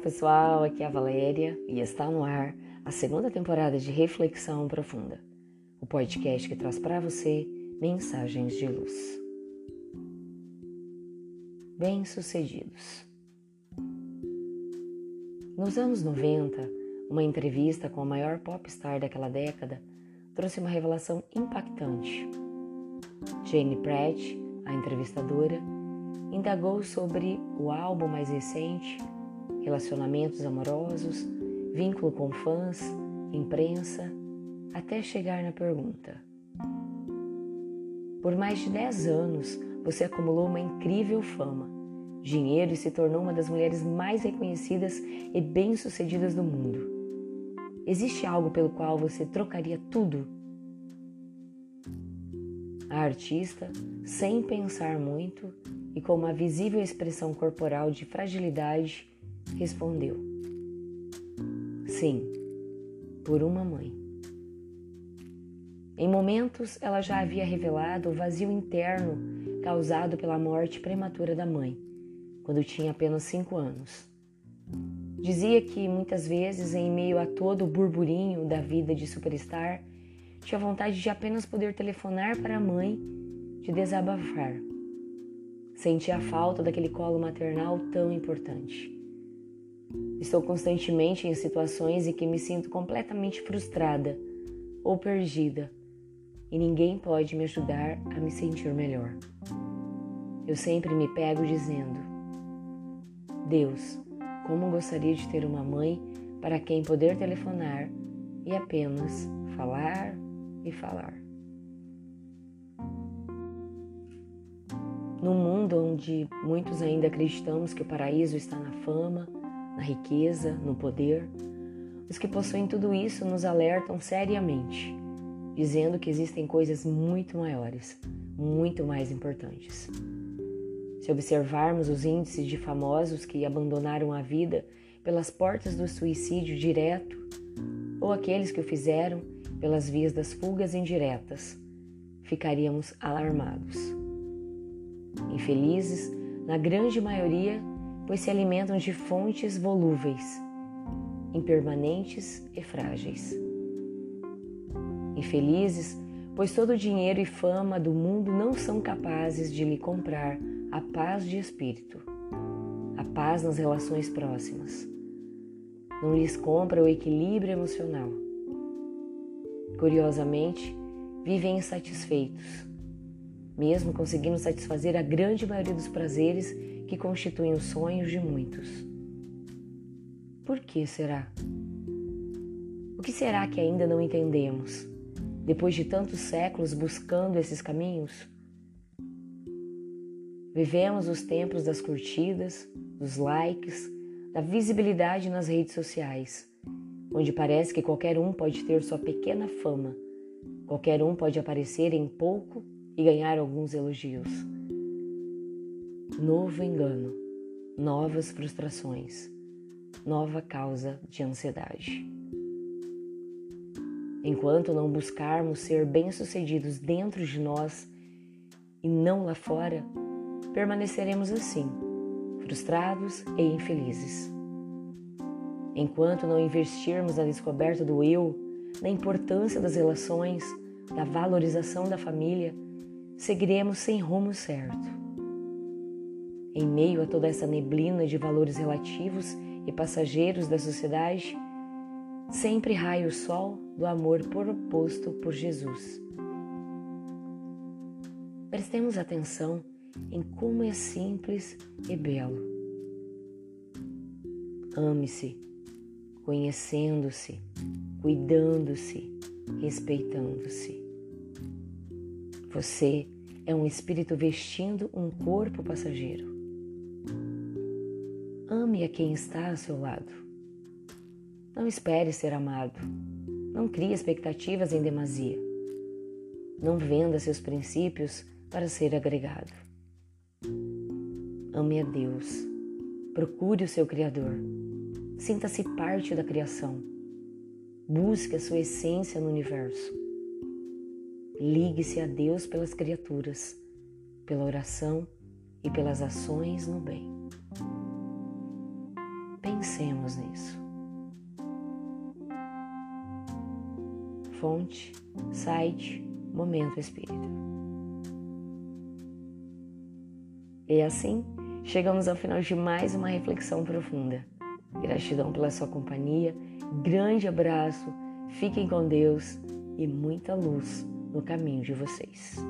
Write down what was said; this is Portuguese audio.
pessoal, aqui é a Valéria e está no ar a segunda temporada de Reflexão Profunda, o podcast que traz para você mensagens de luz. Bem-sucedidos. Nos anos 90, uma entrevista com a maior popstar daquela década trouxe uma revelação impactante. Jane Pratt, a entrevistadora, indagou sobre o álbum mais recente relacionamentos amorosos, vínculo com fãs, imprensa, até chegar na pergunta: Por mais de 10 anos, você acumulou uma incrível fama, dinheiro e se tornou uma das mulheres mais reconhecidas e bem-sucedidas do mundo. Existe algo pelo qual você trocaria tudo? A artista, sem pensar muito e com uma visível expressão corporal de fragilidade, respondeu: Sim, por uma mãe. Em momentos, ela já havia revelado o vazio interno causado pela morte prematura da mãe, quando tinha apenas cinco anos. Dizia que muitas vezes, em meio a todo o burburinho da vida de superstar, tinha vontade de apenas poder telefonar para a mãe, de desabafar. Sentia a falta daquele colo maternal tão importante. Estou constantemente em situações em que me sinto completamente frustrada ou perdida e ninguém pode me ajudar a me sentir melhor. Eu sempre me pego dizendo: Deus, como gostaria de ter uma mãe para quem poder telefonar e apenas falar e falar. No mundo onde muitos ainda acreditamos que o paraíso está na fama, na riqueza, no poder, os que possuem tudo isso nos alertam seriamente, dizendo que existem coisas muito maiores, muito mais importantes. Se observarmos os índices de famosos que abandonaram a vida pelas portas do suicídio direto, ou aqueles que o fizeram pelas vias das fugas indiretas, ficaríamos alarmados. Infelizes, na grande maioria, pois se alimentam de fontes volúveis, impermanentes e frágeis. Infelizes, pois todo o dinheiro e fama do mundo não são capazes de lhe comprar a paz de espírito, a paz nas relações próximas. Não lhes compra o equilíbrio emocional. Curiosamente, vivem insatisfeitos, mesmo conseguindo satisfazer a grande maioria dos prazeres que constituem os sonhos de muitos. Por que será? O que será que ainda não entendemos, depois de tantos séculos buscando esses caminhos? Vivemos os tempos das curtidas, dos likes, da visibilidade nas redes sociais, onde parece que qualquer um pode ter sua pequena fama, qualquer um pode aparecer em pouco e ganhar alguns elogios novo engano, novas frustrações, nova causa de ansiedade. Enquanto não buscarmos ser bem-sucedidos dentro de nós e não lá fora, permaneceremos assim, frustrados e infelizes. Enquanto não investirmos na descoberta do eu, na importância das relações, da valorização da família, seguiremos sem rumo certo em meio a toda essa neblina de valores relativos e passageiros da sociedade, sempre raia o sol do amor proposto por Jesus. Prestemos atenção em como é simples e belo. Ame-se, conhecendo-se, cuidando-se, respeitando-se. Você é um espírito vestindo um corpo passageiro. Ame a quem está ao seu lado. Não espere ser amado. Não crie expectativas em demasia. Não venda seus princípios para ser agregado. Ame a Deus. Procure o seu Criador. Sinta-se parte da criação. Busque a sua essência no universo. Ligue-se a Deus pelas criaturas, pela oração e pelas ações no bem. Pensemos nisso. Fonte, site, Momento Espírita. E assim, chegamos ao final de mais uma reflexão profunda. Gratidão pela sua companhia, grande abraço, fiquem com Deus e muita luz no caminho de vocês.